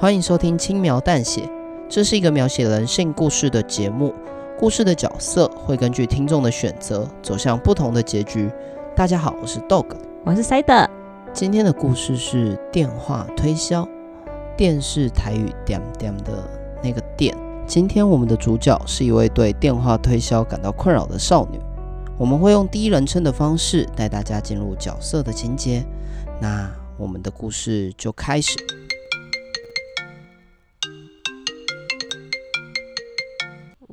欢迎收听轻描淡写，这是一个描写人性故事的节目。故事的角色会根据听众的选择走向不同的结局。大家好，我是 Dog，我是 Side。今天的故事是电话推销，电视台语点点的那个电。今天我们的主角是一位对电话推销感到困扰的少女。我们会用第一人称的方式带大家进入角色的情节。那我们的故事就开始。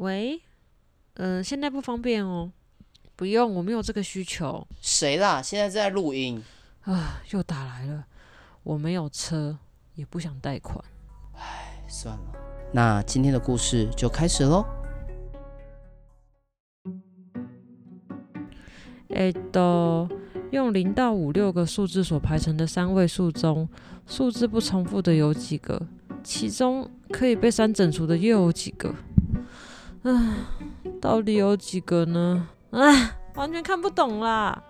喂，嗯、呃，现在不方便哦。不用，我没有这个需求。谁啦？现在在录音。啊，又打来了。我没有车，也不想贷款。唉，算了。那今天的故事就开始喽。哎，都。用零到五六个数字所排成的三位数中，数字不重复的有几个？其中可以被三整除的又有几个？唉，到底有几个呢？唉，完全看不懂啦！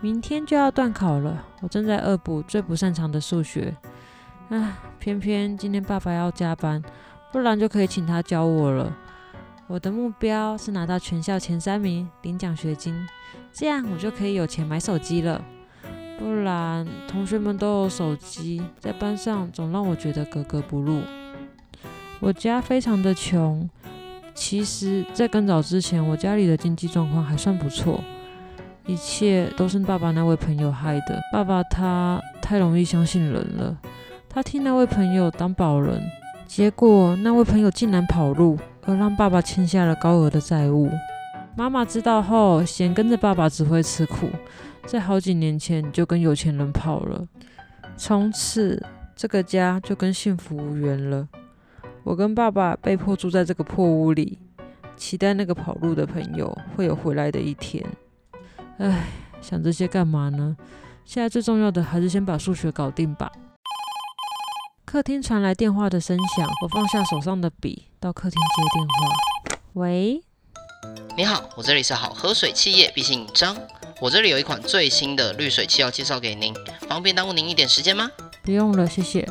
明天就要段考了，我正在恶补最不擅长的数学。唉，偏偏今天爸爸要加班，不然就可以请他教我了。我的目标是拿到全校前三名，领奖学金，这样我就可以有钱买手机了。不然同学们都有手机，在班上总让我觉得格格不入。我家非常的穷，其实，在更早之前，我家里的经济状况还算不错。一切都是爸爸那位朋友害的。爸爸他太容易相信人了，他替那位朋友当保人，结果那位朋友竟然跑路。而让爸爸欠下了高额的债务。妈妈知道后，嫌跟着爸爸只会吃苦，在好几年前就跟有钱人跑了。从此，这个家就跟幸福无缘了。我跟爸爸被迫住在这个破屋里，期待那个跑路的朋友会有回来的一天。唉，想这些干嘛呢？现在最重要的还是先把数学搞定吧。客厅传来电话的声响，我放下手上的笔，到客厅接电话。喂，你好，我这里是好喝水企业，敝姓张，我这里有一款最新的滤水器要介绍给您，方便耽误您一点时间吗？不用了，谢谢。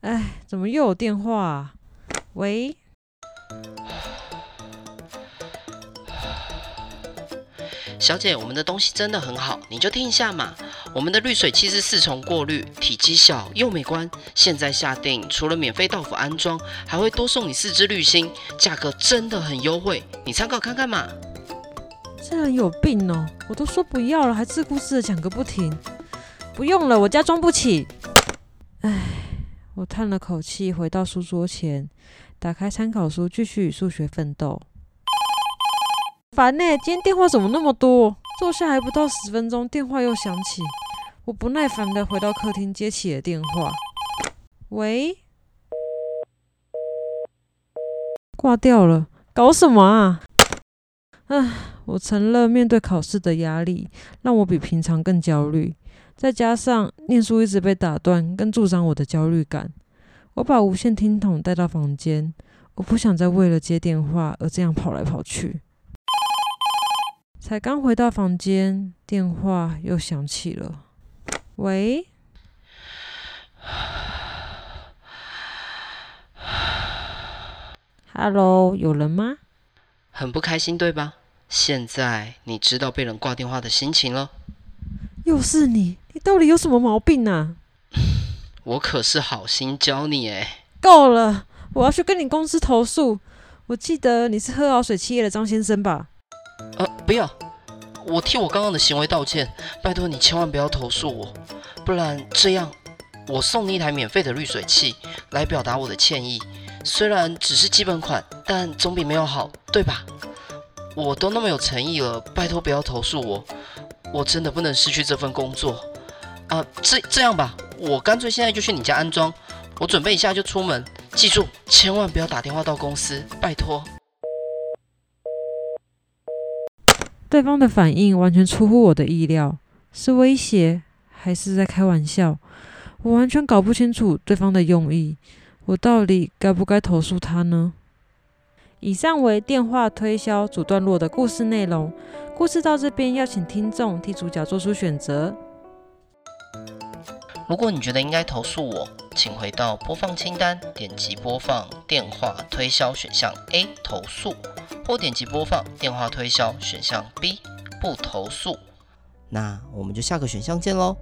哎，怎么又有电话啊？喂。小姐，我们的东西真的很好，你就听一下嘛。我们的滤水器是四重过滤，体积小又美观。现在下定，除了免费到府安装，还会多送你四支滤芯，价格真的很优惠，你参考看看嘛。这人有病哦！我都说不要了，还自顾自的讲个不停。不用了，我家装不起。唉，我叹了口气，回到书桌前，打开参考书，继续与数学奋斗。烦呢，今天电话怎么那么多？坐下还不到十分钟，电话又响起。我不耐烦的回到客厅，接起了电话。喂，挂掉了，搞什么啊？唉，我承认面对考试的压力，让我比平常更焦虑。再加上念书一直被打断，更助长我的焦虑感。我把无线听筒带到房间，我不想再为了接电话而这样跑来跑去。才刚回到房间，电话又响起了。喂，Hello，有人吗？很不开心，对吧？现在你知道被人挂电话的心情了。又是你，你到底有什么毛病啊？我可是好心教你哎。够了，我要去跟你公司投诉。我记得你是喝好水企业的张先生吧？呃，不要，我替我刚刚的行为道歉，拜托你千万不要投诉我，不然这样，我送你一台免费的滤水器来表达我的歉意。虽然只是基本款，但总比没有好，对吧？我都那么有诚意了，拜托不要投诉我，我真的不能失去这份工作。啊、这这样吧，我干脆现在就去你家安装，我准备一下就出门，记住千万不要打电话到公司，拜托。对方的反应完全出乎我的意料，是威胁还是在开玩笑？我完全搞不清楚对方的用意。我到底该不该投诉他呢？以上为电话推销主段落的故事内容。故事到这边，要请听众替主角做出选择。如果你觉得应该投诉我，请回到播放清单，点击播放电话推销选项 A 投诉，或点击播放电话推销选项 B 不投诉。那我们就下个选项见喽。